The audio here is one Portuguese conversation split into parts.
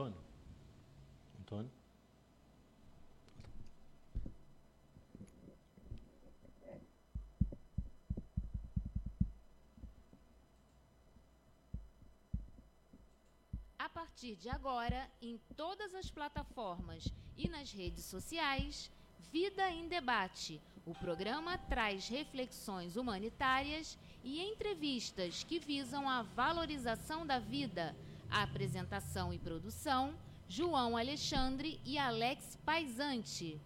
Antônio? Antônio? A partir de agora, em todas as plataformas e nas redes sociais, Vida em Debate. O programa traz reflexões humanitárias e entrevistas que visam a valorização da vida. A apresentação e produção: João Alexandre e Alex Paisante.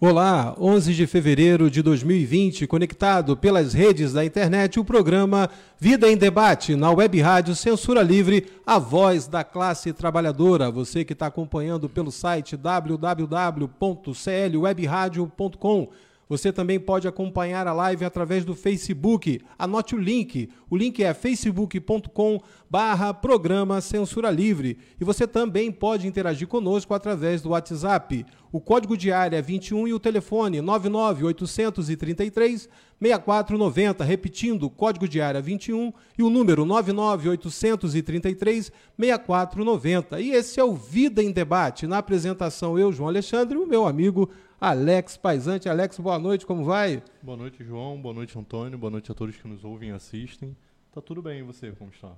Olá, 11 de fevereiro de 2020, conectado pelas redes da internet, o programa Vida em Debate na Web Rádio Censura Livre, a voz da classe trabalhadora. Você que está acompanhando pelo site www.clwebradio.com você também pode acompanhar a live através do Facebook. Anote o link. O link é facebook.com barra programa Censura Livre. E você também pode interagir conosco através do WhatsApp. O código de área é 21 e o telefone 99833 6490. Repetindo, o código de área 21 e o número 99833 6490. E esse é o Vida em Debate. Na apresentação, eu, João Alexandre, e o meu amigo Alex Paisante. Alex, boa noite, como vai? Boa noite, João. Boa noite, Antônio. Boa noite a todos que nos ouvem e assistem. Tá tudo bem, e você, como está?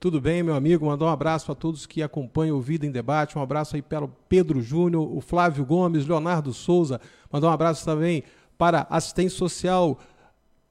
Tudo bem, meu amigo. Mandar um abraço a todos que acompanham o Vida em Debate. Um abraço aí para o Pedro Júnior, o Flávio Gomes, Leonardo Souza. Mandar um abraço também para assistente social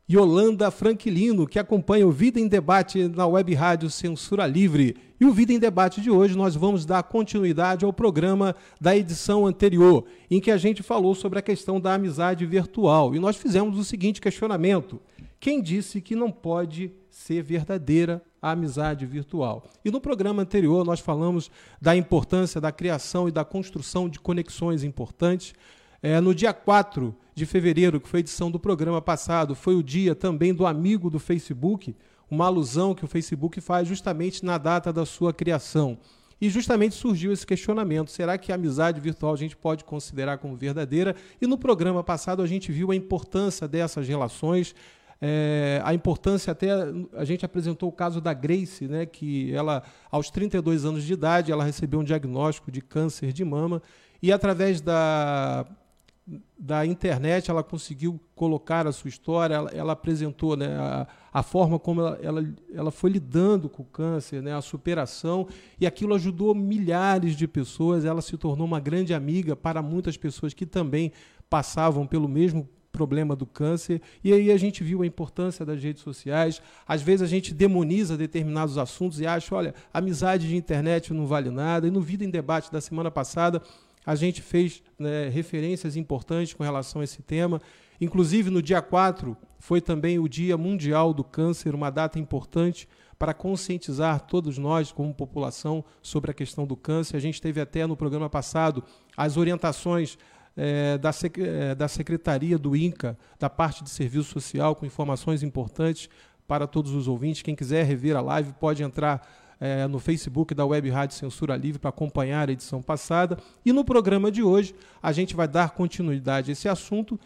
Yolanda Franquilino, que acompanha o Vida em Debate na Web Rádio Censura Livre. E o Vida em Debate de hoje nós vamos dar continuidade ao programa da edição anterior, em que a gente falou sobre a questão da amizade virtual. E nós fizemos o seguinte questionamento: quem disse que não pode ser verdadeira a amizade virtual? E no programa anterior nós falamos da importância da criação e da construção de conexões importantes. É, no dia 4 de fevereiro, que foi a edição do programa passado, foi o dia também do amigo do Facebook, uma alusão que o Facebook faz justamente na data da sua criação. E justamente surgiu esse questionamento: será que a amizade virtual a gente pode considerar como verdadeira? E no programa passado a gente viu a importância dessas relações, é, a importância até a gente apresentou o caso da Grace, né, que ela aos 32 anos de idade ela recebeu um diagnóstico de câncer de mama e através da da internet, ela conseguiu colocar a sua história, ela, ela apresentou né, a, a, forma como ela, ela, ela, foi lidando com o câncer, né, a superação, e aquilo ajudou milhares de pessoas. Ela se tornou uma grande amiga para muitas pessoas que também passavam pelo mesmo problema do câncer. E aí a gente viu a importância das redes sociais. Às vezes a gente demoniza determinados assuntos e acha, olha, amizade de internet não vale nada. E no Vida em Debate da semana passada, a gente fez né, referências importantes com relação a esse tema. Inclusive, no dia 4 foi também o Dia Mundial do Câncer, uma data importante para conscientizar todos nós, como população, sobre a questão do câncer. A gente teve até no programa passado as orientações é, da, é, da Secretaria do INCA, da parte de serviço social, com informações importantes para todos os ouvintes. Quem quiser rever a live pode entrar é, no Facebook da Web Rádio Censura Livre para acompanhar a edição passada. E no programa de hoje a gente vai dar continuidade a esse assunto,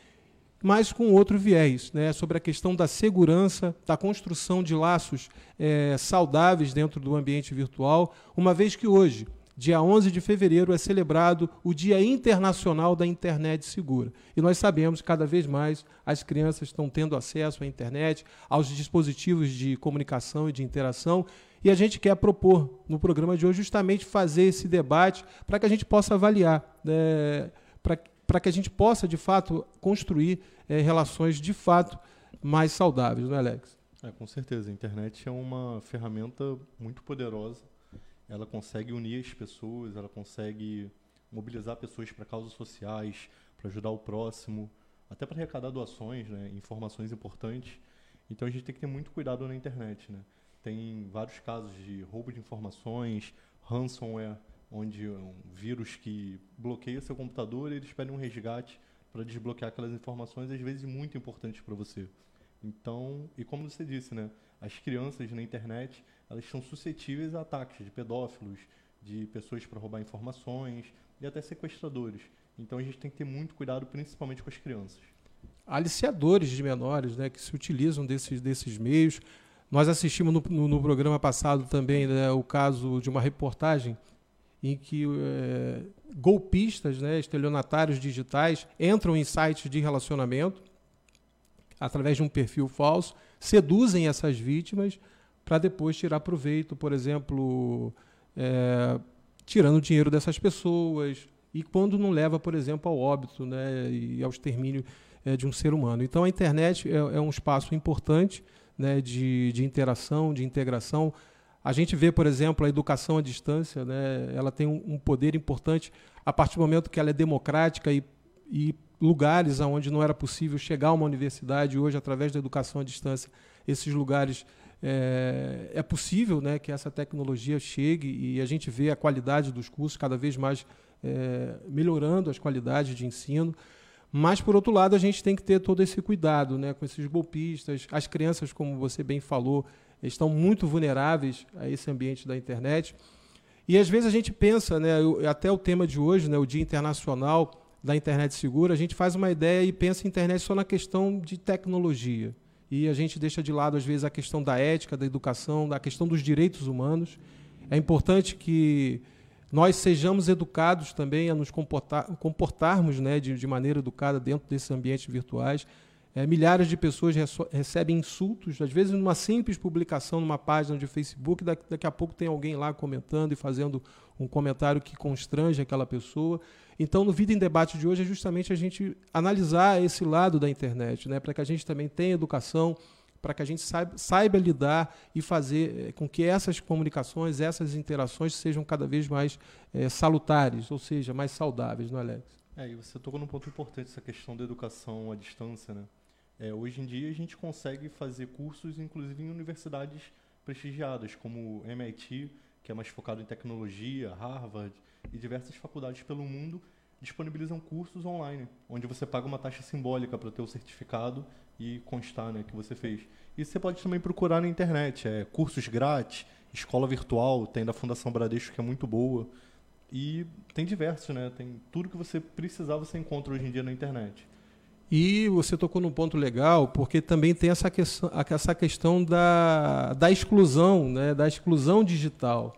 mas com outro viés, né, sobre a questão da segurança, da construção de laços é, saudáveis dentro do ambiente virtual, uma vez que hoje dia 11 de fevereiro é celebrado o Dia Internacional da Internet Segura. E nós sabemos que cada vez mais as crianças estão tendo acesso à internet, aos dispositivos de comunicação e de interação, e a gente quer propor no programa de hoje justamente fazer esse debate para que a gente possa avaliar, né, para que a gente possa, de fato, construir é, relações de fato mais saudáveis, não é, Alex? É, com certeza. A internet é uma ferramenta muito poderosa. Ela consegue unir as pessoas, ela consegue mobilizar pessoas para causas sociais, para ajudar o próximo, até para arrecadar doações, né, informações importantes. Então a gente tem que ter muito cuidado na internet, né? Tem vários casos de roubo de informações, ransomware, onde um vírus que bloqueia seu computador e eles pedem um resgate para desbloquear aquelas informações, às vezes muito importantes para você. Então, e como você disse, né, as crianças na internet, elas são suscetíveis a ataques de pedófilos, de pessoas para roubar informações e até sequestradores. Então a gente tem que ter muito cuidado, principalmente com as crianças. Aliciadores de menores, né, que se utilizam desses, desses meios. Nós assistimos no, no, no programa passado também né, o caso de uma reportagem em que é, golpistas, né, estelionatários digitais, entram em sites de relacionamento através de um perfil falso, seduzem essas vítimas para depois tirar proveito, por exemplo, é, tirando o dinheiro dessas pessoas e quando não leva, por exemplo, ao óbito né, e ao extermínio é, de um ser humano. Então a internet é, é um espaço importante né, de, de interação, de integração. A gente vê, por exemplo, a educação à distância, né, ela tem um, um poder importante a partir do momento que ela é democrática e, e lugares onde não era possível chegar a uma universidade, hoje, através da educação à distância, esses lugares é, é, possível né, que essa tecnologia chegue e a gente vê a qualidade dos cursos cada vez mais é, melhorando as qualidades de ensino. Mas, por outro lado, a gente tem que ter todo esse cuidado né, com esses golpistas. As crianças, como você bem falou, estão muito vulneráveis a esse ambiente da internet. E às vezes a gente pensa, né, até o tema de hoje, né, o Dia Internacional da Internet Segura, a gente faz uma ideia e pensa em internet só na questão de tecnologia. E a gente deixa de lado, às vezes, a questão da ética, da educação, da questão dos direitos humanos. É importante que nós sejamos educados também a nos comportar, comportarmos né, de, de maneira educada dentro desses ambientes virtuais. É, milhares de pessoas recebem insultos, às vezes numa simples publicação numa página de Facebook, daqui, daqui, a pouco tem alguém lá comentando e fazendo um comentário que constrange aquela pessoa. Então, no Vida em Debate de hoje é justamente a gente analisar esse lado da internet, né, para que a gente também tenha educação, para que a gente saiba, saiba, lidar e fazer eh, com que essas comunicações, essas interações sejam cada vez mais é, salutares, ou seja, mais saudáveis, não é, Alex? É, e você tocou num ponto importante, essa questão da educação à distância, né? É, hoje em dia a gente consegue fazer cursos, inclusive em universidades prestigiadas, como MIT, que é mais focado em tecnologia, Harvard e diversas faculdades pelo mundo disponibilizam cursos online, onde você paga uma taxa simbólica para ter o certificado e constar né, que você fez. E você pode também procurar na internet, é, cursos grátis, escola virtual, tem da Fundação Bradesco que é muito boa. E tem diversos, né? Tem tudo que você precisar, você encontra hoje em dia na internet. E você tocou num ponto legal, porque também tem essa questão, essa questão da, da exclusão, né? da exclusão digital.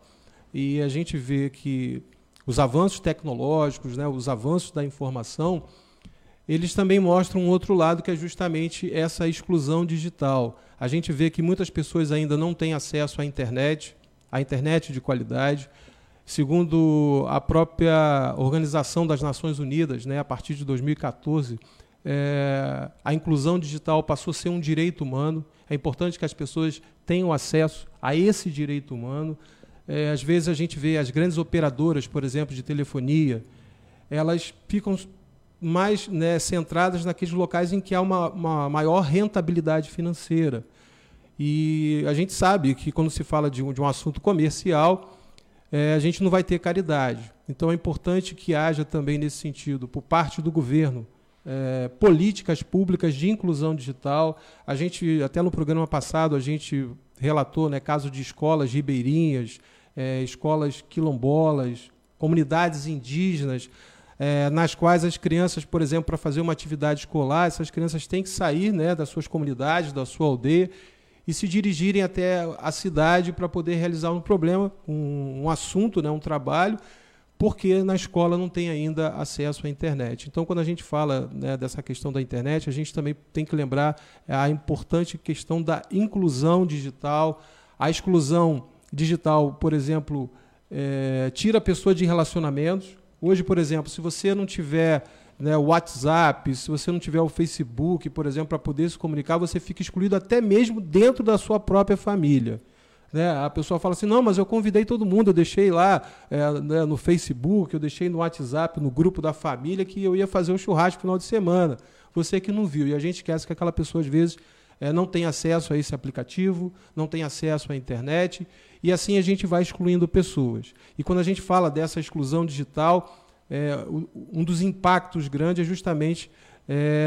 E a gente vê que os avanços tecnológicos, né? os avanços da informação, eles também mostram um outro lado que é justamente essa exclusão digital. A gente vê que muitas pessoas ainda não têm acesso à internet, à internet de qualidade. Segundo a própria Organização das Nações Unidas, né, a partir de 2014, é, a inclusão digital passou a ser um direito humano. É importante que as pessoas tenham acesso a esse direito humano. É, às vezes a gente vê as grandes operadoras, por exemplo, de telefonia, elas ficam mais né, centradas naqueles locais em que há uma, uma, maior rentabilidade financeira. E a gente sabe que quando se fala de um, de um assunto comercial, é, a gente não vai ter caridade. Então é importante que haja também nesse sentido, por parte do governo, é, políticas públicas de inclusão digital. A gente, até no programa passado, a gente relatou né, casos de escolas ribeirinhas, é, escolas quilombolas, comunidades indígenas, é, nas quais as crianças, por exemplo, para fazer uma atividade escolar, essas crianças têm que sair né, das suas comunidades, da sua aldeia, e se dirigirem até a cidade para poder realizar um problema, um, um assunto, né, um trabalho, porque na escola não tem ainda acesso à internet. Então, quando a gente fala né, dessa questão da internet, a gente também tem que lembrar a importante questão da inclusão digital, a exclusão digital, por exemplo, é, tira a pessoa de relacionamentos, Hoje, por exemplo, se você não tiver né, o WhatsApp, se você não tiver o Facebook, por exemplo, para poder se comunicar, você fica excluído até mesmo dentro da sua própria família. Né? A pessoa fala assim, não, mas eu convidei todo mundo, eu deixei lá é, né, no Facebook, eu deixei no WhatsApp, no grupo da família, que eu ia fazer um churrasco no final de semana. Você que não viu. E a gente esquece que aquela pessoa, às vezes, é, não tem acesso a esse aplicativo, não tem acesso à internet, e assim a gente vai excluindo pessoas. E quando a gente fala dessa exclusão digital, é, um dos impactos grandes é justamente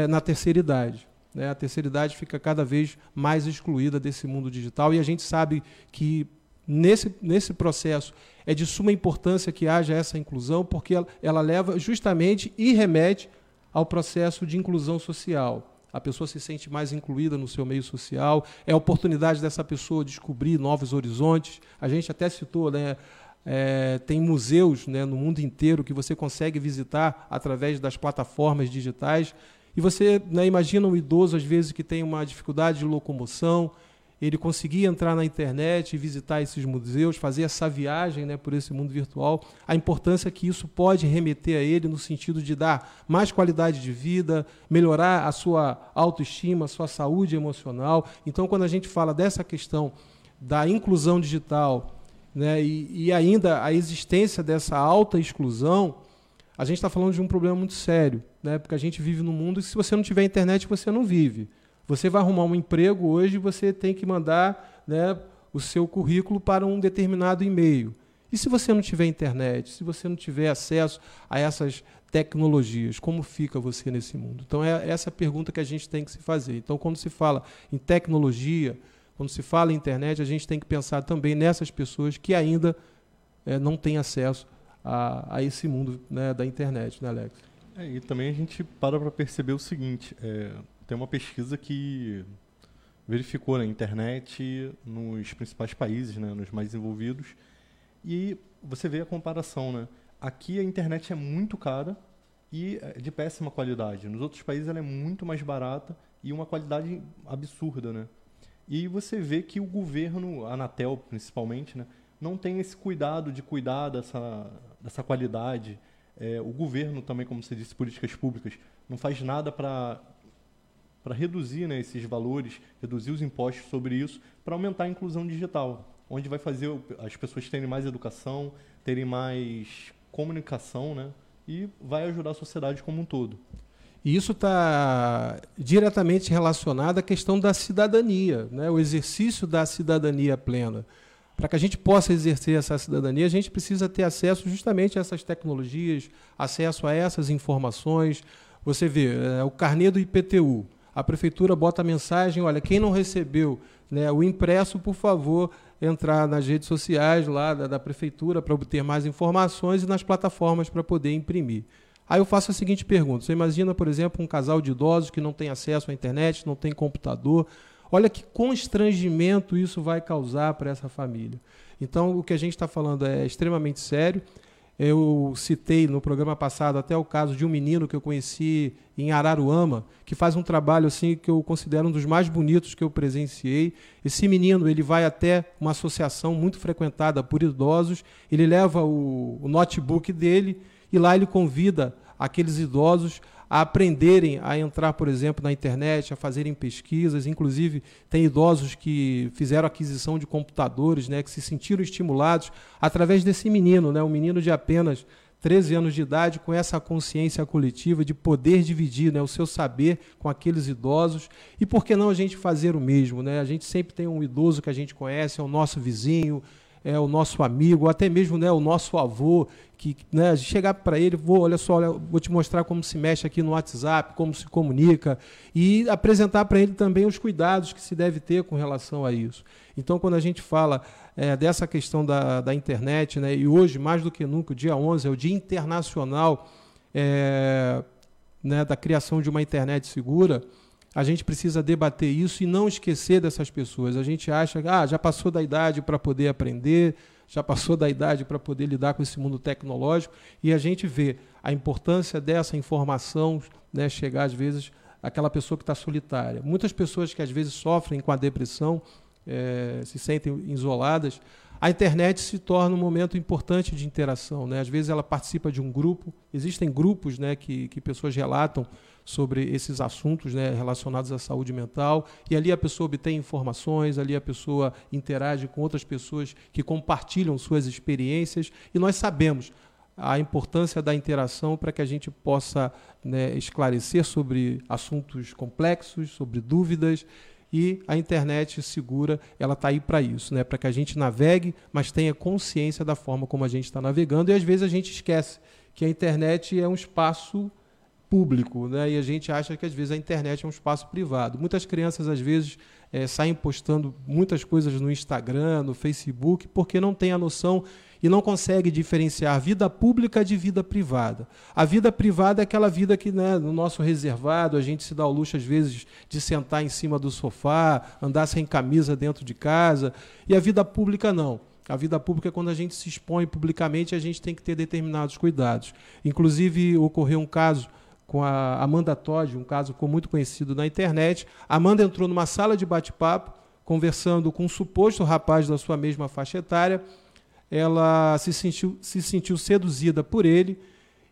na terceira idade. Né? A terceira idade fica cada vez mais excluída desse mundo digital, e a gente sabe que nesse, nesse processo é de suma importância que haja essa inclusão, porque ela, ela leva justamente e remete ao processo de inclusão social a pessoa se sente mais incluída no seu meio social, é a oportunidade dessa pessoa descobrir novos horizontes. A gente até citou né, é, tem museus né, no mundo inteiro que você consegue visitar através das plataformas digitais. E você né, imagina um idoso, às vezes, que tem uma dificuldade de locomoção, ele conseguir entrar na internet e visitar esses museus, fazer essa viagem né, por esse mundo virtual, a importância que isso pode remeter a ele no sentido de dar mais qualidade de vida, melhorar a sua autoestima, a sua saúde emocional. Então, quando a gente fala dessa questão da inclusão digital né, e, e ainda a existência dessa alta exclusão, a gente está falando de um problema muito sério, né, porque a gente vive num mundo que se você não tiver internet, você não vive. Você vai arrumar um emprego hoje, você tem que mandar né, o seu currículo para um determinado e-mail. E se você não tiver internet, se você não tiver acesso a essas tecnologias, como fica você nesse mundo? Então é essa a pergunta que a gente tem que se fazer. Então quando se fala em tecnologia, quando se fala em internet, a gente tem que pensar também nessas pessoas que ainda é, não têm acesso a, a esse mundo né, da internet, né, Alex? É, e também a gente para para perceber o seguinte: é, tem uma pesquisa que verificou na internet nos principais países, né, nos mais desenvolvidos, e você vê a comparação, né? Aqui a internet é muito cara e é de péssima qualidade. Nos outros países ela é muito mais barata e uma qualidade absurda, né? E você vê que o governo, a Anatel principalmente, né, não tem esse cuidado de cuidar dessa, dessa qualidade. É, o governo também, como você disse, políticas públicas, não faz nada para para reduzir né, esses valores, reduzir os impostos sobre isso, para aumentar a inclusão digital, onde vai fazer as pessoas terem mais educação, terem mais comunicação, né, e vai ajudar a sociedade como um todo. E isso está diretamente relacionado à questão da cidadania, né, o exercício da cidadania plena. Para que a gente possa exercer essa cidadania, a gente precisa ter acesso justamente a essas tecnologias, acesso a essas informações. Você vê, é, o carnê do IPTU a prefeitura bota a mensagem, olha, quem não recebeu né, o impresso, por favor, entrar nas redes sociais lá da, da prefeitura para obter mais informações e nas plataformas para poder imprimir. Aí eu faço a seguinte pergunta: você imagina, por exemplo, um casal de idosos que não tem acesso à internet, não tem computador. Olha que constrangimento isso vai causar para essa família. Então, o que a gente está falando é extremamente sério. Eu citei no programa passado até o caso de um menino que eu conheci em Araruama, que faz um trabalho assim que eu considero um dos mais bonitos que eu presenciei. Esse menino ele vai até uma associação muito frequentada por idosos, ele leva o, o notebook dele e lá ele convida aqueles idosos a aprenderem a entrar, por exemplo, na internet, a fazerem pesquisas. Inclusive, tem idosos que fizeram aquisição de computadores, né, que se sentiram estimulados através desse menino, né, um menino de apenas 13 anos de idade, com essa consciência coletiva de poder dividir né, o seu saber com aqueles idosos. E por que não a gente fazer o mesmo? Né? A gente sempre tem um idoso que a gente conhece, é o nosso vizinho, é, o nosso amigo, até mesmo né, o nosso avô, que né, chegar para ele, vou, olha só, olha, vou te mostrar como se mexe aqui no WhatsApp, como se comunica, e apresentar para ele também os cuidados que se deve ter com relação a isso. Então, quando a gente fala é, dessa questão da, da internet, né, e hoje, mais do que nunca, o dia 11 é o Dia Internacional é, né, da Criação de uma Internet Segura, a gente precisa debater isso e não esquecer dessas pessoas. A gente acha que ah, já passou da idade para poder aprender, já passou da idade para poder lidar com esse mundo tecnológico, e a gente vê a importância dessa informação né, chegar, às vezes, àquela pessoa que está solitária. Muitas pessoas que, às vezes, sofrem com a depressão, é, se sentem isoladas, a internet se torna um momento importante de interação. Né? Às vezes ela participa de um grupo, existem grupos né, que, que pessoas relatam sobre esses assuntos né, relacionados à saúde mental, e ali a pessoa obtém informações, ali a pessoa interage com outras pessoas que compartilham suas experiências, e nós sabemos a importância da interação para que a gente possa né, esclarecer sobre assuntos complexos, sobre dúvidas e a internet segura, ela está aí para isso, né? para que a gente navegue, mas tenha consciência da forma como a gente está navegando. E às vezes a gente esquece que a internet é um espaço público, né? e a gente acha que às vezes a internet é um espaço privado. Muitas crianças, às vezes, é, saem postando muitas coisas no Instagram, no Facebook, porque não têm a noção e não consegue diferenciar vida pública de vida privada. A vida privada é aquela vida que, né, no nosso reservado, a gente se dá o luxo, às vezes, de sentar em cima do sofá, andar sem camisa dentro de casa, e a vida pública não. A vida pública é quando a gente se expõe publicamente, a gente tem que ter determinados cuidados. Inclusive, ocorreu um caso com a Amanda Todd, um caso ficou muito conhecido na internet. Amanda entrou numa sala de bate-papo, conversando com um suposto rapaz da sua mesma faixa etária. Ela se sentiu, se sentiu seduzida por ele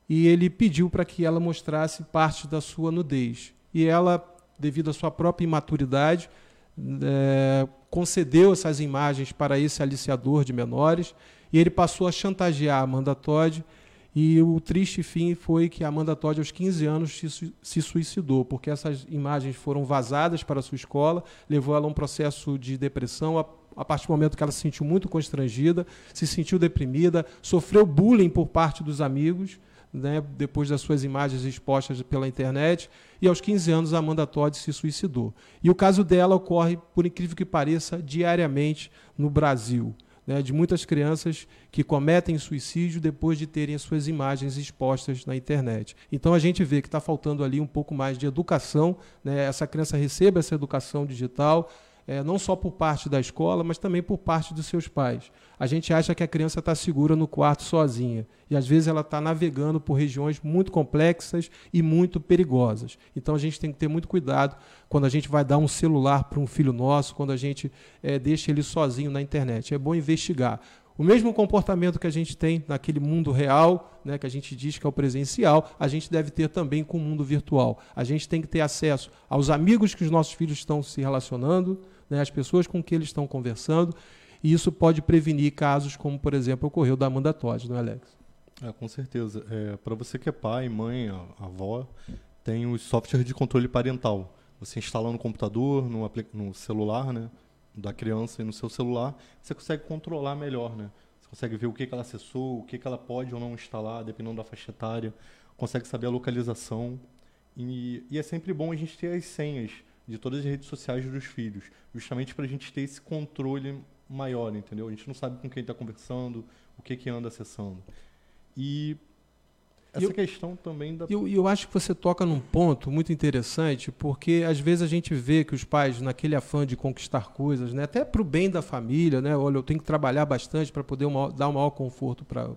e ele pediu para que ela mostrasse parte da sua nudez. E ela, devido à sua própria imaturidade, é, concedeu essas imagens para esse aliciador de menores e ele passou a chantagear Amanda Todd. E o triste fim foi que Amanda Todd, aos 15 anos, se, suicidou, porque essas imagens foram vazadas para sua escola, levou ela a um processo de depressão. A, a partir do momento que ela se sentiu muito constrangida, se sentiu deprimida, sofreu bullying por parte dos amigos, né, depois das suas imagens expostas pela internet, e aos 15 anos a Amanda Todd se suicidou. E o caso dela ocorre, por incrível que pareça, diariamente no Brasil. Né, de muitas crianças que cometem suicídio depois de terem as suas imagens expostas na internet. Então a gente vê que está faltando ali um pouco mais de educação, né, essa criança receba essa educação digital, é, não só por parte da escola, mas também por parte dos seus pais. A gente acha que a criança está segura no quarto sozinha e às vezes ela está navegando por regiões muito complexas e muito perigosas. Então a gente tem que ter muito cuidado quando a gente vai dar um celular para um filho nosso, quando a gente é, deixa ele sozinho na internet. É bom investigar. O mesmo comportamento que a gente tem naquele mundo real, né, que a gente diz que é o presencial, a gente deve ter também com o mundo virtual. A gente tem que ter acesso aos amigos que os nossos filhos estão se relacionando, né, as pessoas com que eles estão conversando, e isso pode prevenir casos como, por exemplo, ocorreu da Amanda Todd, não é, Alex? É, com certeza. É, Para você que é pai, mãe, avó, tem os softwares de controle parental. Você instala no computador, no, no celular, né, da criança e no seu celular, você consegue controlar melhor, né? Você consegue ver o que, que ela acessou, o que, que ela pode ou não instalar, dependendo da faixa etária, consegue saber a localização. E, e é sempre bom a gente ter as senhas de todas as redes sociais dos filhos, justamente para a gente ter esse controle maior, entendeu? A gente não sabe com quem está conversando, o que que anda acessando. E essa eu, questão também da. Eu, eu, acho que você toca num ponto muito interessante, porque às vezes a gente vê que os pais, naquele afã de conquistar coisas, né, até para o bem da família, né, olha, eu tenho que trabalhar bastante para poder uma, dar um maior conforto para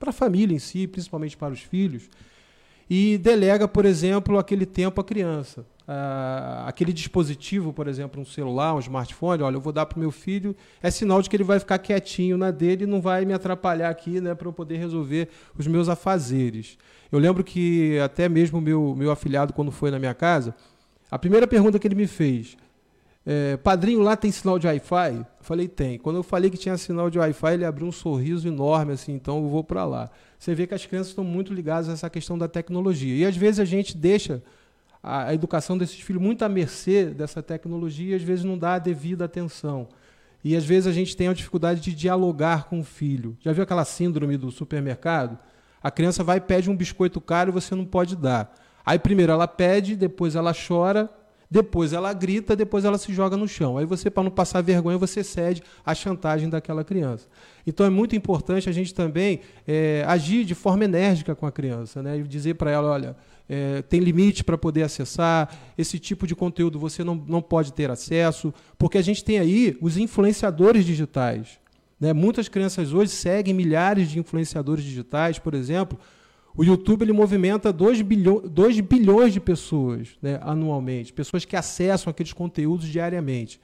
a família em si, principalmente para os filhos, e delega, por exemplo, aquele tempo à criança uh, aquele dispositivo, por exemplo, um celular, um smartphone, olha, eu vou dar para o meu filho, é sinal de que ele vai ficar quietinho na dele e não vai me atrapalhar aqui né, para eu poder resolver os meus afazeres. Eu lembro que até mesmo meu, meu afilhado, quando foi na minha casa, a primeira pergunta que ele me fez, é, padrinho, lá tem sinal de Wi-Fi? Falei, tem. Quando eu falei que tinha sinal de Wi-Fi, ele abriu um sorriso enorme, assim, então eu vou para lá. Você vê que as crianças estão muito ligadas a essa questão da tecnologia. E às vezes a gente deixa a, a educação desses filhos muito à mercê dessa tecnologia e às vezes não dá a devida atenção. E às vezes a gente tem a dificuldade de dialogar com o filho. Já viu aquela síndrome do supermercado? A criança vai e pede um biscoito caro e você não pode dar. Aí primeiro ela pede, depois ela chora, depois ela grita, depois ela se joga no chão. Aí você, para não passar vergonha, você cede à chantagem daquela criança. Então é muito importante a gente também é, agir de forma enérgica com a criança, né? E dizer para ela, olha, é, tem limite para poder acessar, esse tipo de conteúdo você não, não pode ter acesso, porque a gente tem aí os influenciadores digitais. Né? Muitas crianças hoje seguem milhares de influenciadores digitais, por exemplo. O YouTube ele movimenta 2 bilhões, 2 bilhões de pessoas né, anualmente, pessoas que acessam aqueles conteúdos diariamente.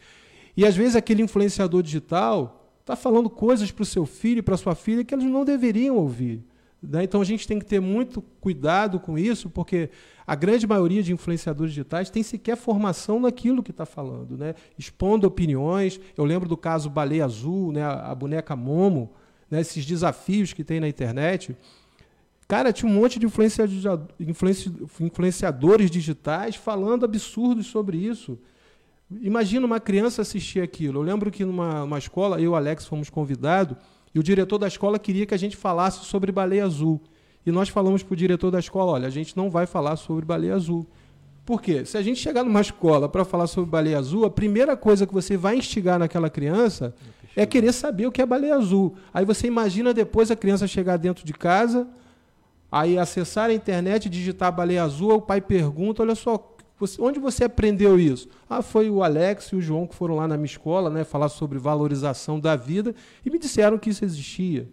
E às vezes aquele influenciador digital está falando coisas para o seu filho e para sua filha que eles não deveriam ouvir. Né? Então a gente tem que ter muito cuidado com isso, porque a grande maioria de influenciadores digitais tem sequer formação naquilo que está falando, né? expondo opiniões. Eu lembro do caso Baleia Azul, né? a boneca Momo, né? esses desafios que tem na internet. Cara, tinha um monte de influenciadores digitais falando absurdos sobre isso. Imagina uma criança assistir aquilo. Eu lembro que numa escola, eu e o Alex fomos convidados e o diretor da escola queria que a gente falasse sobre baleia azul. E nós falamos para o diretor da escola: olha, a gente não vai falar sobre baleia azul. Por quê? Se a gente chegar numa escola para falar sobre baleia azul, a primeira coisa que você vai instigar naquela criança é querer saber o que é baleia azul. Aí você imagina depois a criança chegar dentro de casa, aí acessar a internet, digitar baleia azul, o pai pergunta: olha só, Você, onde você aprendeu isso? Ah, foi o Alex e o João que foram lá na minha escola, né, falar sobre valorização da vida e me disseram que isso existia.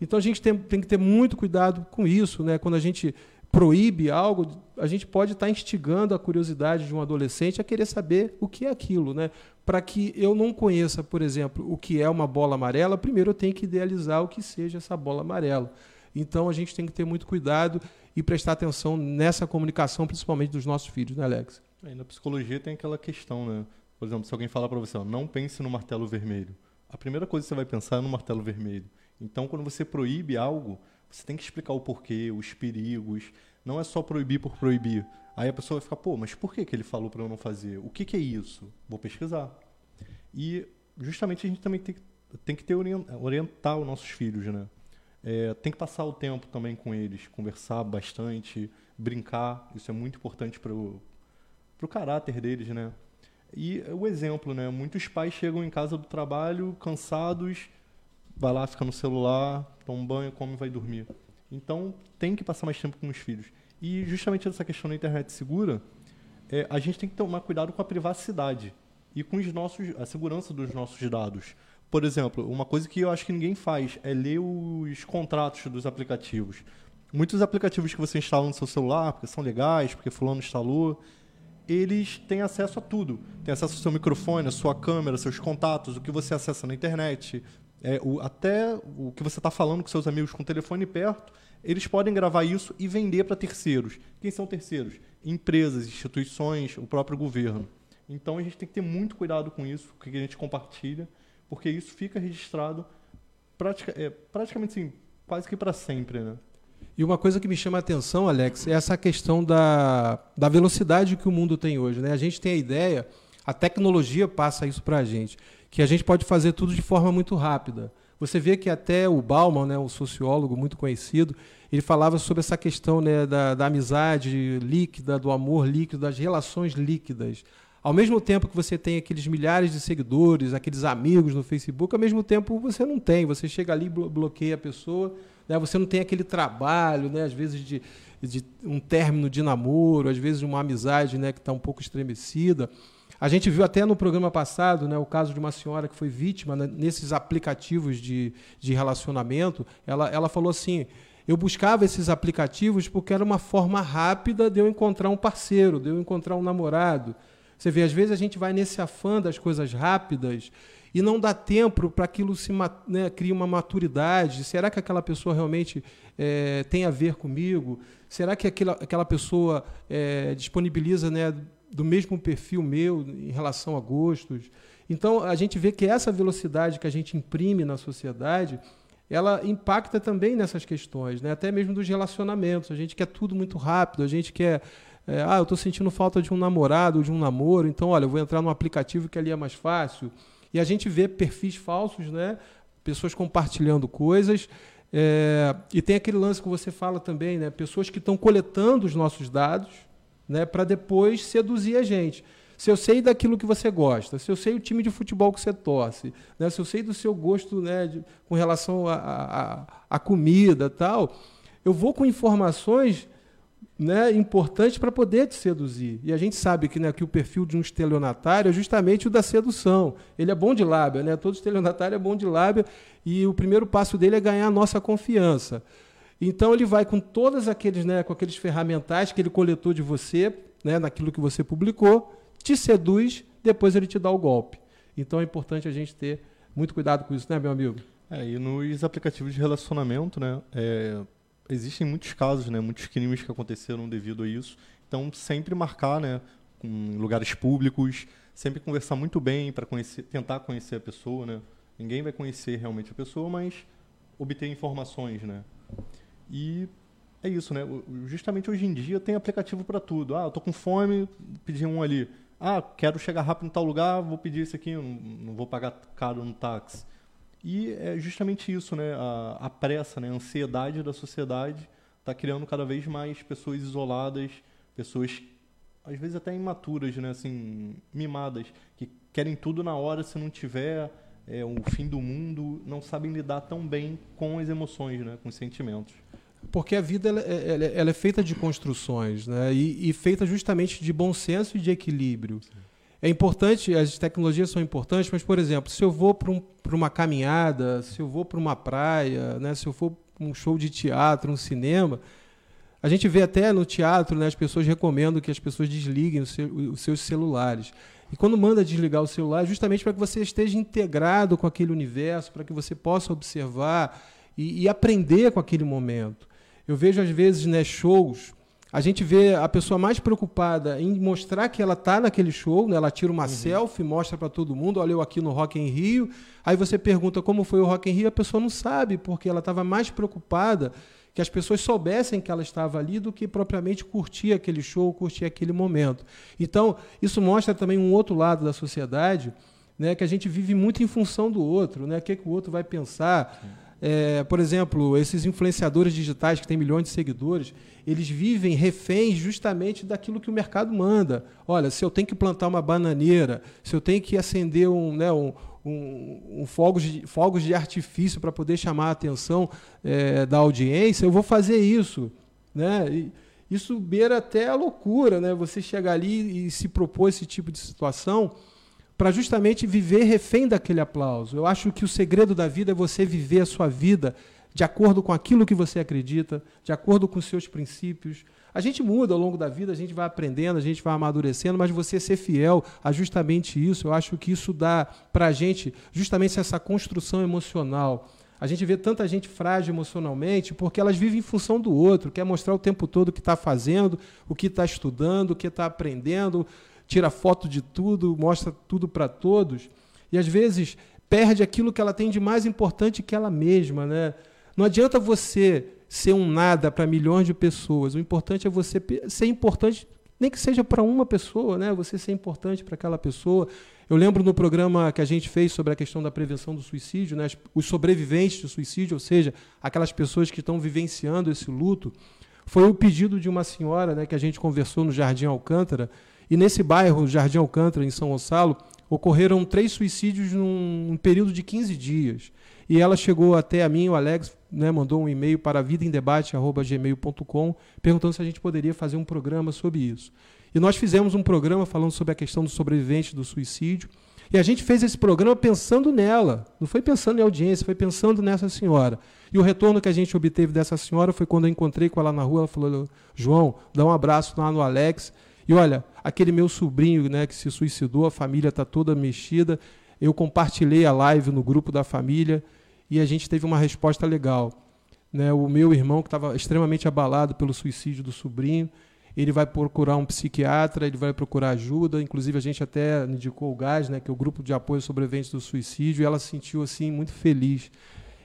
Então a gente tem, tem que ter muito cuidado com isso, né? Quando a gente proíbe algo, a gente pode estar instigando a curiosidade de um adolescente a querer saber o que é aquilo, né? Para que eu não conheça, por exemplo, o que é uma bola amarela, primeiro eu tenho que idealizar o que seja essa bola amarela. Então a gente tem que ter muito cuidado e prestar atenção nessa comunicação, principalmente dos nossos filhos, né, Alex? Aí na psicologia tem aquela questão, né? Por exemplo, se alguém falar para você, ó, não pense no martelo vermelho. A primeira coisa que você vai pensar é no martelo vermelho. Então, quando você proíbe algo, você tem que explicar o porquê, os perigos. Não é só proibir por proibir. Aí a pessoa vai ficar, pô, mas por que, que ele falou para eu não fazer? O que, que é isso? Vou pesquisar. E justamente a gente também tem, tem que ter orientar os nossos filhos, né? É, tem que passar o tempo também com eles, conversar bastante, brincar. Isso é muito importante para o caráter deles, né? E o exemplo, né? Muitos pais chegam em casa do trabalho cansados, vai lá, fica no celular, toma um banho, come e vai dormir. Então, tem que passar mais tempo com os filhos. E justamente essa questão da internet segura, é, a gente tem que tomar cuidado com a privacidade e com os nossos, a segurança dos nossos dados. Por exemplo, uma coisa que eu acho que ninguém faz é ler os contratos dos aplicativos. Muitos aplicativos que você instala no seu celular, porque são legais, porque fulano instalou, eles têm acesso a tudo. Tem acesso ao seu microfone, a sua câmera, seus contatos, o que você acessa na internet, é, o, até o que você está falando com seus amigos com o telefone perto, eles podem gravar isso e vender para terceiros. Quem são terceiros? Empresas, instituições, o próprio governo. Então a gente tem que ter muito cuidado com isso, o que a gente compartilha, porque isso fica registrado pratica, é, praticamente assim, quase que para sempre. Né? E uma coisa que me chama a atenção, Alex, é essa questão da, da velocidade que o mundo tem hoje. Né? A gente tem a ideia, a tecnologia passa isso para a gente que a gente pode fazer tudo de forma muito rápida. Você vê que até o Bauman, né, um sociólogo muito conhecido, ele falava sobre essa questão né, da, da amizade líquida, do amor líquido, das relações líquidas. Ao mesmo tempo que você tem aqueles milhares de seguidores, aqueles amigos no Facebook, ao mesmo tempo você não tem. Você chega ali e bloqueia a pessoa, né? você não tem aquele trabalho, né? às vezes de, de um término de namoro, às vezes uma amizade né, que está um pouco estremecida. A gente viu até no programa passado né, o caso de uma senhora que foi vítima né, nesses aplicativos de, de relacionamento. Ela, ela falou assim: eu buscava esses aplicativos porque era uma forma rápida de eu encontrar um parceiro, de eu encontrar um namorado. Você vê, às vezes a gente vai nesse afã das coisas rápidas e não dá tempo para aquilo se né, cria uma maturidade. Será que aquela pessoa realmente é, tem a ver comigo? Será que aquela, aquela pessoa é, disponibiliza né, do mesmo perfil meu em relação a gostos. Então, a gente vê que essa velocidade que a gente imprime na sociedade, ela impacta também nessas questões, né? até mesmo dos relacionamentos. A gente quer tudo muito rápido, a gente quer. É, ah, eu estou sentindo falta de um namorado, de um namoro, então, olha, eu vou entrar num aplicativo que ali é mais fácil. E a gente vê perfis falsos, né? pessoas compartilhando coisas. É, e tem aquele lance que você fala também, né? pessoas que estão coletando os nossos dados né, para depois seduzir a gente. Se eu sei daquilo que você gosta, se eu sei o time de futebol que você torce, né, se eu sei do seu gosto né, de, com relação à comida tal, eu vou com informações né, importantes para poder te seduzir. E a gente sabe que, né, que o perfil de um estelionatário é justamente o da sedução. Ele é bom de lábia, né? todo estelionatário é bom de lábia, e o primeiro passo dele é ganhar a nossa confiança. Então ele vai com todas aqueles, né, com aqueles ferramentais que ele coletou de você, né, naquilo que você publicou, te seduz, depois ele te dá o golpe. Então é importante a gente ter muito cuidado com isso, né, meu amigo? É, e nos aplicativos de relacionamento, né, é, existem muitos casos, né, muitos crimes que aconteceram devido a isso. Então sempre marcar, né, em lugares públicos, sempre conversar muito bem para conhecer, tentar conhecer a pessoa, né. Ninguém vai conhecer realmente a pessoa, mas obter informações, né. E é isso, né? Justamente hoje em dia tem aplicativo para tudo. Ah, tô com fome, pedi um ali. Ah, quero chegar rápido em tal lugar, vou pedir esse aqui, não, vou pagar caro no táxi. E é justamente isso, né? A, a pressa, né? a ansiedade da sociedade está criando cada vez mais pessoas isoladas, pessoas às vezes até imaturas, né? Assim, mimadas, que querem tudo na hora, se não tiver é, o fim do mundo, não sabem lidar tão bem com as emoções, né? Com os sentimentos. Porque a vida ela, é, ela, ela é feita de construções, né? E, e, feita justamente de bom senso e de equilíbrio. Sim. É importante, as tecnologias são importantes, mas, por exemplo, se eu vou para um, uma caminhada, se eu vou para uma praia, né? se eu for para um show de teatro, um cinema, a gente vê até no teatro, né, as pessoas recomendam que as pessoas desliguem os, seu, os seus celulares. E quando manda desligar o celular, é justamente para que você esteja integrado com aquele universo, para que você possa observar e, e, aprender com aquele momento. Eu vejo, às vezes, né, shows, a gente vê a pessoa mais preocupada em mostrar que ela está naquele show, né, ela tira uma uhum. selfie, mostra para todo mundo, olha eu aqui no Rock em Rio. Aí você pergunta como foi o Rock em Rio, a pessoa não sabe, porque ela estava mais preocupada que as pessoas soubessem que ela estava ali do que propriamente curtir aquele show, curtir aquele momento. Então, isso mostra também um outro lado da sociedade, né, que a gente vive muito em função do outro, né, o que, é que o outro vai pensar. É, por exemplo, esses influenciadores digitais que têm milhões de seguidores, eles vivem reféns justamente daquilo que o mercado manda. Olha, se eu tenho que plantar uma bananeira, se eu tenho que acender um, né, um, um, um fogos, de, fogos de artifício para poder chamar a atenção é, da audiência, eu vou fazer isso. Né? E isso beira até a loucura, né? você chegar ali e se propor esse tipo de situação para justamente viver refém daquele aplauso. Eu acho que o segredo da vida é você viver a sua vida de acordo com aquilo que você acredita, de acordo com os seus princípios, a gente muda ao longo da vida, a gente vai aprendendo, a gente vai amadurecendo, mas você ser fiel a justamente isso, eu acho que isso dá para a gente justamente essa construção emocional. A gente vê tanta gente frágil emocionalmente porque elas vivem em função do outro, quer mostrar o tempo todo o que está fazendo, o que está estudando, o que está aprendendo, tira foto de tudo, mostra tudo para todos. E às vezes perde aquilo que ela tem de mais importante que ela mesma. Né? Não adianta você ser um nada para milhões de pessoas. O importante é você ser importante, nem que seja para uma pessoa, né? Você ser importante para aquela pessoa. Eu lembro no programa que a gente fez sobre a questão da prevenção do suicídio, né? os sobreviventes do suicídio, ou seja, aquelas pessoas que estão vivenciando esse luto, foi o pedido de uma senhora né, que a gente conversou no Jardim Alcântara. E nesse bairro, Jardim Alcântara, em São Gonçalo, ocorreram três suicídios num período de 15 dias. E ela chegou até a mim, o Alex, né, mandou um e-mail para vidaemdebate.gmail.com perguntando se a gente poderia fazer um programa sobre isso. E nós fizemos um programa falando sobre a questão dos sobreviventes do suicídio. E a gente fez esse programa pensando nela, não foi pensando em audiência, foi pensando nessa senhora. E o retorno que a gente obteve dessa senhora foi quando eu encontrei com ela na rua, ela falou: João, dá um abraço lá no Alex. E olha, aquele meu sobrinho né, que se suicidou, a família está toda mexida. Eu compartilhei a live no grupo da família e a gente teve uma resposta legal. Né? O meu irmão, que estava extremamente abalado pelo suicídio do sobrinho, ele vai procurar um psiquiatra, ele vai procurar ajuda. Inclusive, a gente até indicou o GAS, né, que é o Grupo de Apoio Sobreviventes do Suicídio, e ela se sentiu assim muito feliz.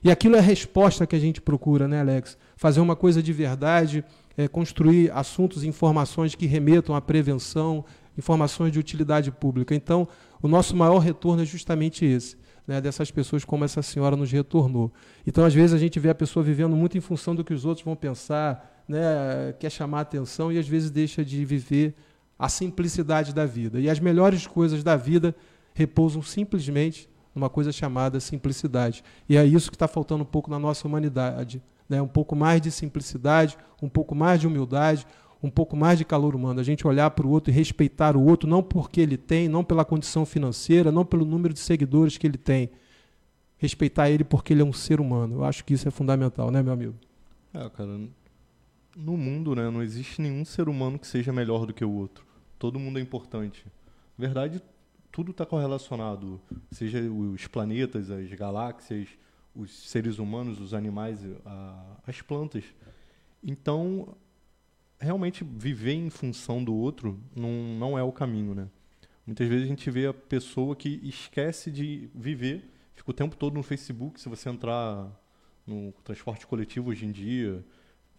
E aquilo é a resposta que a gente procura, né, Alex? Fazer uma coisa de verdade, é, construir assuntos e informações que remetam à prevenção, informações de utilidade pública. Então, o nosso maior retorno é justamente esse né, dessas pessoas como essa senhora nos retornou. Então, às vezes, a gente vê a pessoa vivendo muito em função do que os outros vão pensar, né, quer chamar atenção e às vezes deixa de viver a simplicidade da vida. E as melhores coisas da vida repousam simplesmente numa coisa chamada simplicidade. E é isso que está faltando um pouco na nossa humanidade. Né? Um pouco mais de simplicidade, um pouco mais de humildade, um pouco mais de calor humano, a gente olhar para o outro e respeitar o outro, não porque ele tem, não pela condição financeira, não pelo número de seguidores que ele tem. Respeitar ele porque ele é um ser humano. Eu acho que isso é fundamental, né, meu amigo? É, cara. No mundo, né, não existe nenhum ser humano que seja melhor do que o outro. Todo mundo é importante. Na verdade, tudo está correlacionado. Seja os planetas, as galáxias, os seres humanos, os animais, a, as plantas. Então, realmente viver em função do outro não, não é o caminho, né? Muitas vezes a gente vê a pessoa que esquece de viver, fica o tempo todo no Facebook, se você entrar no transporte coletivo hoje em dia,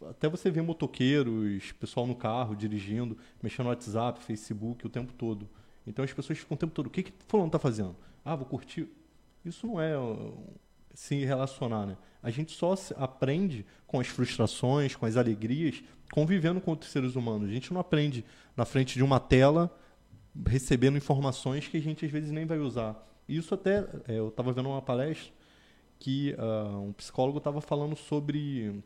até você vê motoqueiros, pessoal no carro, dirigindo, mexendo no WhatsApp, Facebook, o tempo todo. Então as pessoas ficam o tempo todo, o que que fulano está fazendo? Ah, vou curtir. Isso não é se relacionar, né? A gente só aprende com as frustrações, com as alegrias, convivendo com outros seres humanos. A gente não aprende na frente de uma tela recebendo informações que a gente às vezes nem vai usar. Isso até é, eu estava vendo uma palestra que uh, um psicólogo estava falando sobre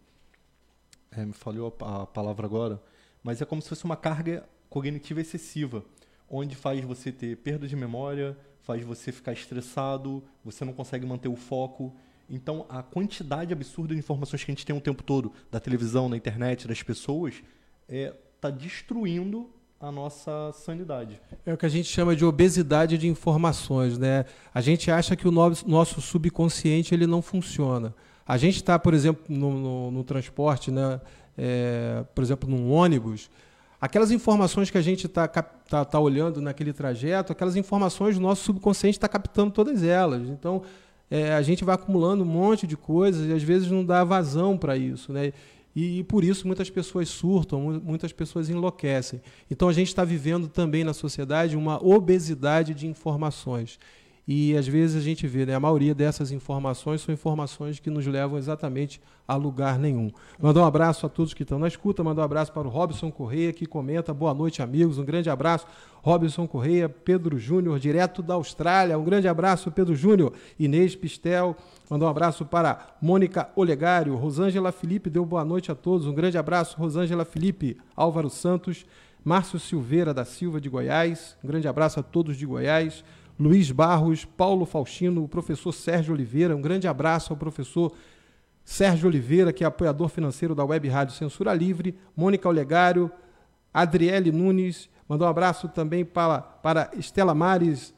é, me falhou a, a palavra agora, mas é como se fosse uma carga cognitiva excessiva, onde faz você ter perda de memória, faz você ficar estressado, você não consegue manter o foco. Então, a quantidade absurda de informações que a gente tem o tempo todo, da televisão, da internet, das pessoas, está é, tá destruindo a nossa sanidade. É o que a gente chama de obesidade de informações, né? A gente acha que o nosso subconsciente ele não funciona. A gente está, por exemplo, no, no, no transporte, né? É, por exemplo, num ônibus, aquelas informações que a gente está tá, tá olhando naquele trajeto, aquelas informações o nosso subconsciente está captando todas elas. Então, é, a gente vai acumulando um monte de coisas e às vezes não dá vazão para isso, né? E, e, por isso muitas pessoas surtam, muitas pessoas enlouquecem. Então a gente está vivendo também na sociedade uma obesidade de informações. E às vezes a gente vê, né, a maioria dessas informações são informações que nos levam exatamente a lugar nenhum. Mandar um abraço a todos que estão na escuta, mandar um abraço para o Robson Correia, que comenta. Boa noite, amigos. Um grande abraço. Robson Correia, Pedro Júnior, direto da Austrália. Um grande abraço, Pedro Júnior. Inês Pistel, mandar um abraço para Mônica Olegário. Rosângela Felipe deu boa noite a todos. Um grande abraço, Rosângela Felipe. Álvaro Santos, Márcio Silveira da Silva de Goiás. Um grande abraço a todos de Goiás. Luiz Barros, Paulo Faustino, o professor Sérgio Oliveira. Um grande abraço ao professor Sérgio Oliveira, que é apoiador financeiro da Web Rádio Censura Livre. Mônica Olegário, Adriele Nunes. Mandou um abraço também para, para Estela Mares,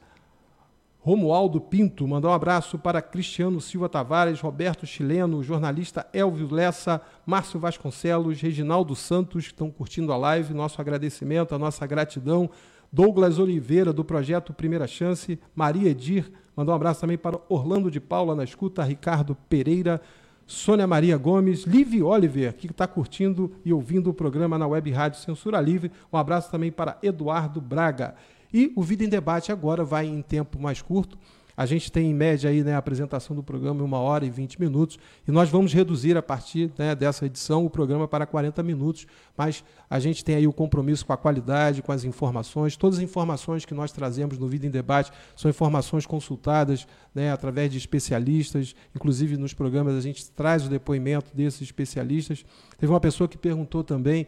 Romualdo Pinto, mandou um abraço para Cristiano Silva Tavares, Roberto Chileno, jornalista Elvio Lessa, Márcio Vasconcelos, Reginaldo Santos, que estão curtindo a live. Nosso agradecimento, a nossa gratidão. Douglas Oliveira, do projeto Primeira Chance, Maria Edir, mandou um abraço também para Orlando de Paula na escuta, Ricardo Pereira, Sônia Maria Gomes, Liv Oliver, que está curtindo e ouvindo o programa na Web Rádio Censura Livre. Um abraço também para Eduardo Braga. E o Vida em Debate agora vai em tempo mais curto. A gente tem em média aí né, a apresentação do programa em uma hora e 20 minutos, e nós vamos reduzir a partir né, dessa edição o programa para 40 minutos, mas a gente tem aí o compromisso com a qualidade, com as informações. Todas as informações que nós trazemos no Vida em Debate são informações consultadas né, através de especialistas, inclusive nos programas a gente traz o depoimento desses especialistas. Teve uma pessoa que perguntou também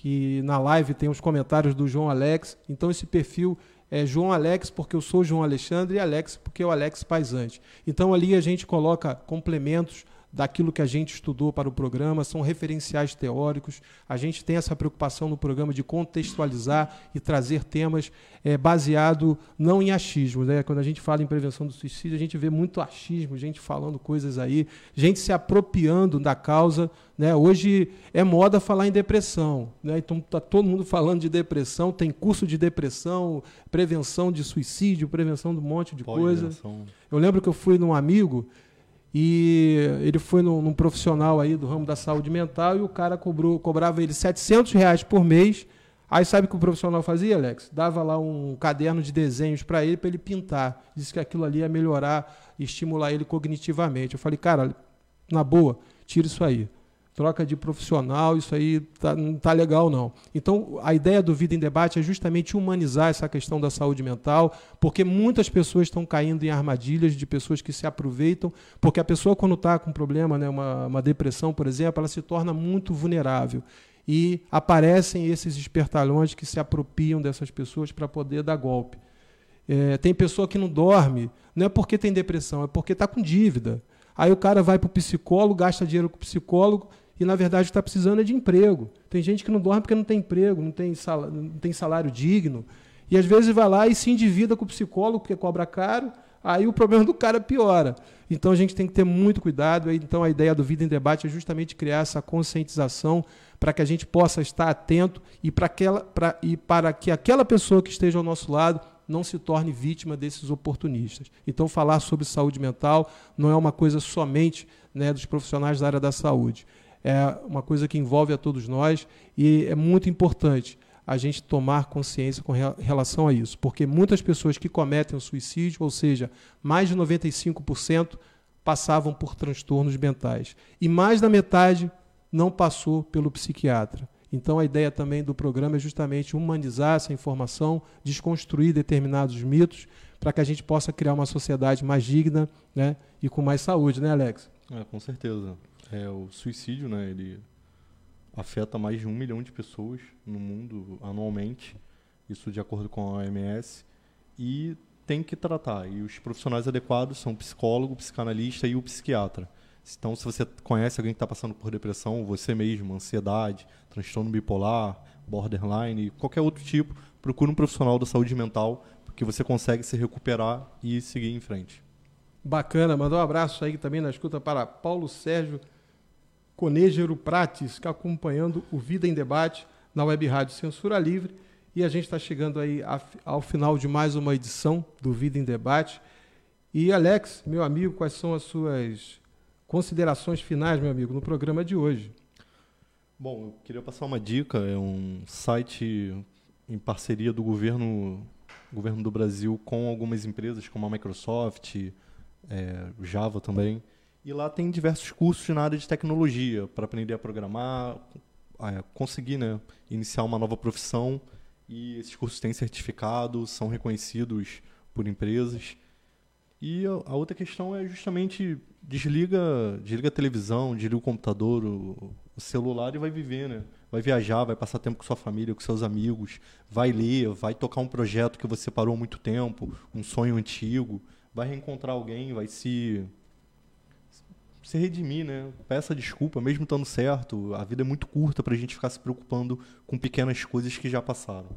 que na live tem os comentários do João Alex, então esse perfil é João Alex, porque eu sou João Alexandre, e Alex, porque é o Alex Paisante. Então ali a gente coloca complementos daquilo que a gente estudou para o programa, são referenciais teóricos. A gente tem essa preocupação no programa de contextualizar e trazer temas é, baseado não em achismo. Né? Quando a gente fala em prevenção do suicídio, a gente vê muito achismo, gente falando coisas aí, gente se apropriando da causa. Né? Hoje é moda falar em depressão. Né? Então está todo mundo falando de depressão, tem curso de depressão, prevenção de suicídio, prevenção de um monte de coisa. Eu lembro que eu fui num amigo e ele foi num, num, profissional aí do ramo da saúde mental e o cara cobrou, cobrava ele 700 reais por mês. Aí sabe o que o profissional fazia, Alex? Dava lá um caderno de desenhos para ele, para ele pintar. Disse que aquilo ali ia melhorar estimular ele cognitivamente. Eu falei, cara, na boa, tira isso aí troca de profissional, isso aí tá, não está legal, não. Então, a ideia do Vida em Debate é justamente humanizar essa questão da saúde mental, porque muitas pessoas estão caindo em armadilhas de pessoas que se aproveitam, porque a pessoa, quando está com um problema, né, uma, uma depressão, por exemplo, ela se torna muito vulnerável. E aparecem esses espertalhões que se apropriam dessas pessoas para poder dar golpe. É, tem pessoa que não dorme, não é porque tem depressão, é porque está com dívida. Aí o cara vai para o psicólogo, gasta dinheiro com o psicólogo, e na verdade está precisando é de emprego. Tem gente que não dorme porque não tem emprego, não tem salário, não tem salário digno. E às vezes vai lá e se endivida com o psicólogo porque cobra caro, aí o problema do cara piora. Então a gente tem que ter muito cuidado. Então a ideia do Vida em Debate é justamente criar essa conscientização para que a gente possa estar atento e para, aquela, para, e para que aquela pessoa que esteja ao nosso lado não se torne vítima desses oportunistas. Então, falar sobre saúde mental não é uma coisa somente né, dos profissionais da área da saúde é uma coisa que envolve a todos nós e é muito importante a gente tomar consciência com relação a isso, porque muitas pessoas que cometem o suicídio, ou seja, mais de 95%, passavam por transtornos mentais. E mais da metade não passou pelo psiquiatra. Então a ideia também do programa é justamente humanizar essa informação, desconstruir determinados mitos, para que a gente possa criar uma sociedade mais digna né, e com mais saúde, né, Alex? É, com certeza é, o suicídio, né, ele afeta mais de um milhão de pessoas no mundo anualmente, isso de acordo com a OMS, e tem que tratar. E os profissionais adequados são o psicólogo, o psicanalista e o psiquiatra. Então, se você conhece alguém que está passando por depressão, você mesmo, ansiedade, transtorno bipolar, borderline, qualquer outro tipo, procure um profissional da saúde mental, porque você consegue se recuperar e seguir em frente. Bacana, mandou um abraço aí também na escuta para Paulo Sérgio Conejero Prates, que acompanhando o Vida em Debate na Web Rádio Censura Livre. E a gente está chegando aí ao final de mais uma edição do Vida em Debate. E Alex, meu amigo, quais são as suas considerações finais, meu amigo, no programa de hoje? Bom, eu queria passar uma dica, é um site em parceria do governo, governo do Brasil com algumas empresas como a Microsoft, é, Java também. E lá tem diversos cursos na área de tecnologia para aprender a programar, a conseguir né, iniciar uma nova profissão. E esses cursos têm certificado, são reconhecidos por empresas. E a outra questão é justamente desliga, desliga a televisão, desliga o computador, o, o, celular e vai viver, né? Vai viajar, vai passar tempo com sua família, com seus amigos, vai ler, vai tocar um projeto que você parou há muito tempo, um sonho antigo, vai reencontrar alguém, vai se se redimir, né? Peça desculpa, mesmo estando certo. A vida é muito curta para a gente ficar se preocupando com pequenas coisas que já passaram.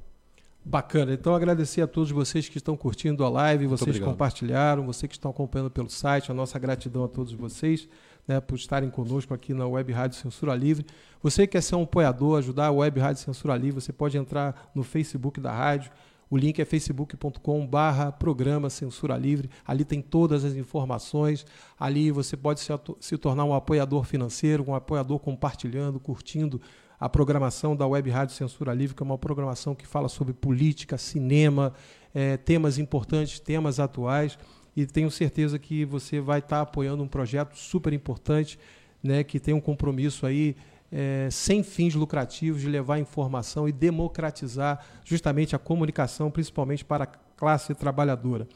Bacana. Então, agradecer a todos vocês que estão curtindo a live, vocês que compartilharam, vocês que estão acompanhando pelo site. A nossa gratidão a todos vocês né, por estarem conosco aqui na Web Rádio Censura Livre. Você que quer ser um apoiador, ajudar a Web Rádio Censura Livre, você pode entrar no Facebook da rádio. O link é facebook.com barra programa Censura Livre. Ali tem todas as informações. Ali você pode se, se tornar um apoiador financeiro, um apoiador compartilhando, curtindo a programação da Web Rádio Censura Livre, que é uma programação que fala sobre política, cinema, é, temas importantes, temas atuais. E tenho certeza que você vai estar apoiando um projeto super importante, né, que tem um compromisso aí é, sem fins lucrativos de levar informação e democratizar justamente a comunicação, principalmente para a classe trabalhadora.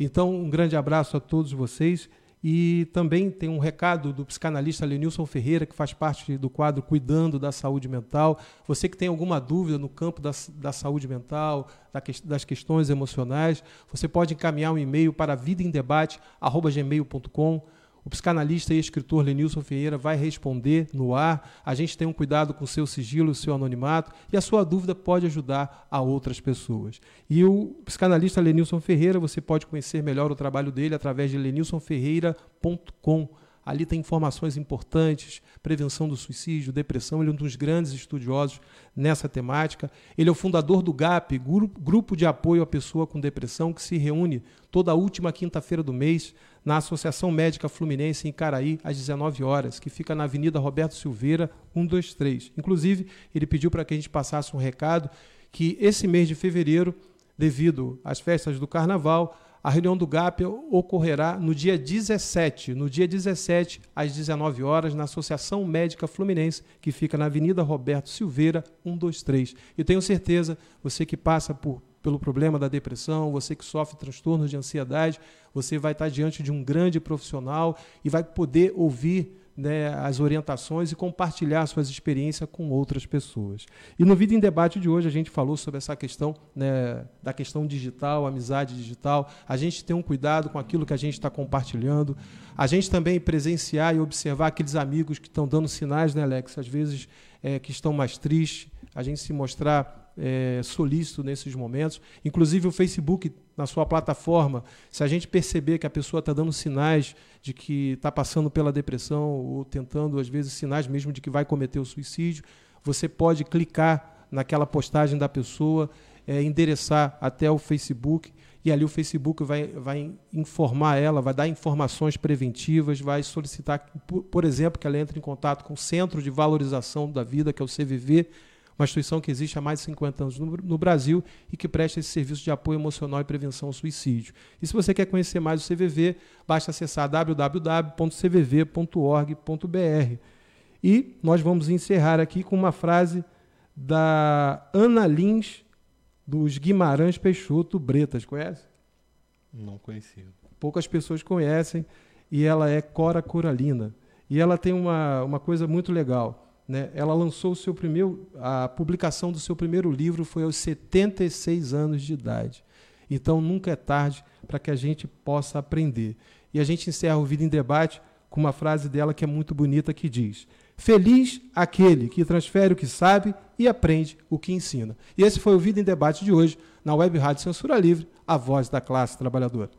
Então, um grande abraço a todos vocês e também tem um recado do psicanalista Lenilson Ferreira, que faz parte do quadro Cuidando da Saúde Mental. Você que tem alguma dúvida no campo da, da saúde mental, da, das questões emocionais, você pode encaminhar um e-mail para vidaemdebate.gmail.com o psicanalista e escritor Lenilson Ferreira vai responder no ar. A gente tem um cuidado com o seu sigilo, o seu anonimato, e a sua dúvida pode ajudar a outras pessoas. E o psicanalista Lenilson Ferreira, você pode conhecer melhor o trabalho dele através de lenilsonferreira.com. Ali tem informações importantes, prevenção do suicídio, depressão. Ele é um dos grandes estudiosos nessa temática. Ele é o fundador do GAP, Grupo de Apoio à Pessoa com Depressão, que se reúne toda última quinta-feira do mês na Associação Médica Fluminense em Caraí, às 19 horas, que fica na Avenida Roberto Silveira, 123. Inclusive, ele pediu para que a gente passasse um recado que esse mês de fevereiro, devido às festas do Carnaval, a reunião do GAP ocorrerá no dia 17, no dia 17, às 19 horas, na Associação Médica Fluminense, que fica na Avenida Roberto Silveira, 123. Eu tenho certeza, você que passa por pelo problema da depressão, você que sofre transtornos de ansiedade, você vai estar diante de um grande profissional e vai poder ouvir né, as orientações e compartilhar suas experiências com outras pessoas. E no Vida em Debate de hoje a gente falou sobre essa questão né, da questão digital, amizade digital. A gente tem um cuidado com aquilo que a gente está compartilhando. A gente também presenciar e observar aqueles amigos que estão dando sinais, né, Alex? Às vezes é, que estão mais tristes. A gente se mostrar é, solícito nesses momentos. Inclusive o Facebook, na sua plataforma, se a gente perceber que a pessoa está dando sinais de que está passando pela depressão ou tentando, às vezes, sinais mesmo de que vai cometer o suicídio, você pode clicar naquela postagem da pessoa, é, endereçar até o Facebook e ali o Facebook vai, vai informar ela, vai dar informações preventivas, vai solicitar, por, exemplo, que ela entre em contato com o Centro de Valorização da Vida, que é o CVV, uma instituição que existe há mais de 50 anos no, no, Brasil e que presta esse serviço de apoio emocional e prevenção ao suicídio. E se você quer conhecer mais o CVV, basta acessar www.cvv.org.br. E nós vamos encerrar aqui com uma frase da Ana Lins dos Guimarães Peixoto Bretas. Conhece? Não conhecia. Poucas pessoas conhecem e ela é Cora Coralina. E ela tem uma, uma coisa muito legal Né? Ela lançou o seu primeiro, a publicação do seu primeiro livro foi aos 76 anos de idade. Então nunca é tarde para que a gente possa aprender. E a gente encerra o Vida em Debate com uma frase dela que é muito bonita que diz: Feliz aquele que transfere o que sabe e aprende o que ensina. E esse foi o Vida em Debate de hoje, na Web Rádio Censura Livre, a voz da classe trabalhadora.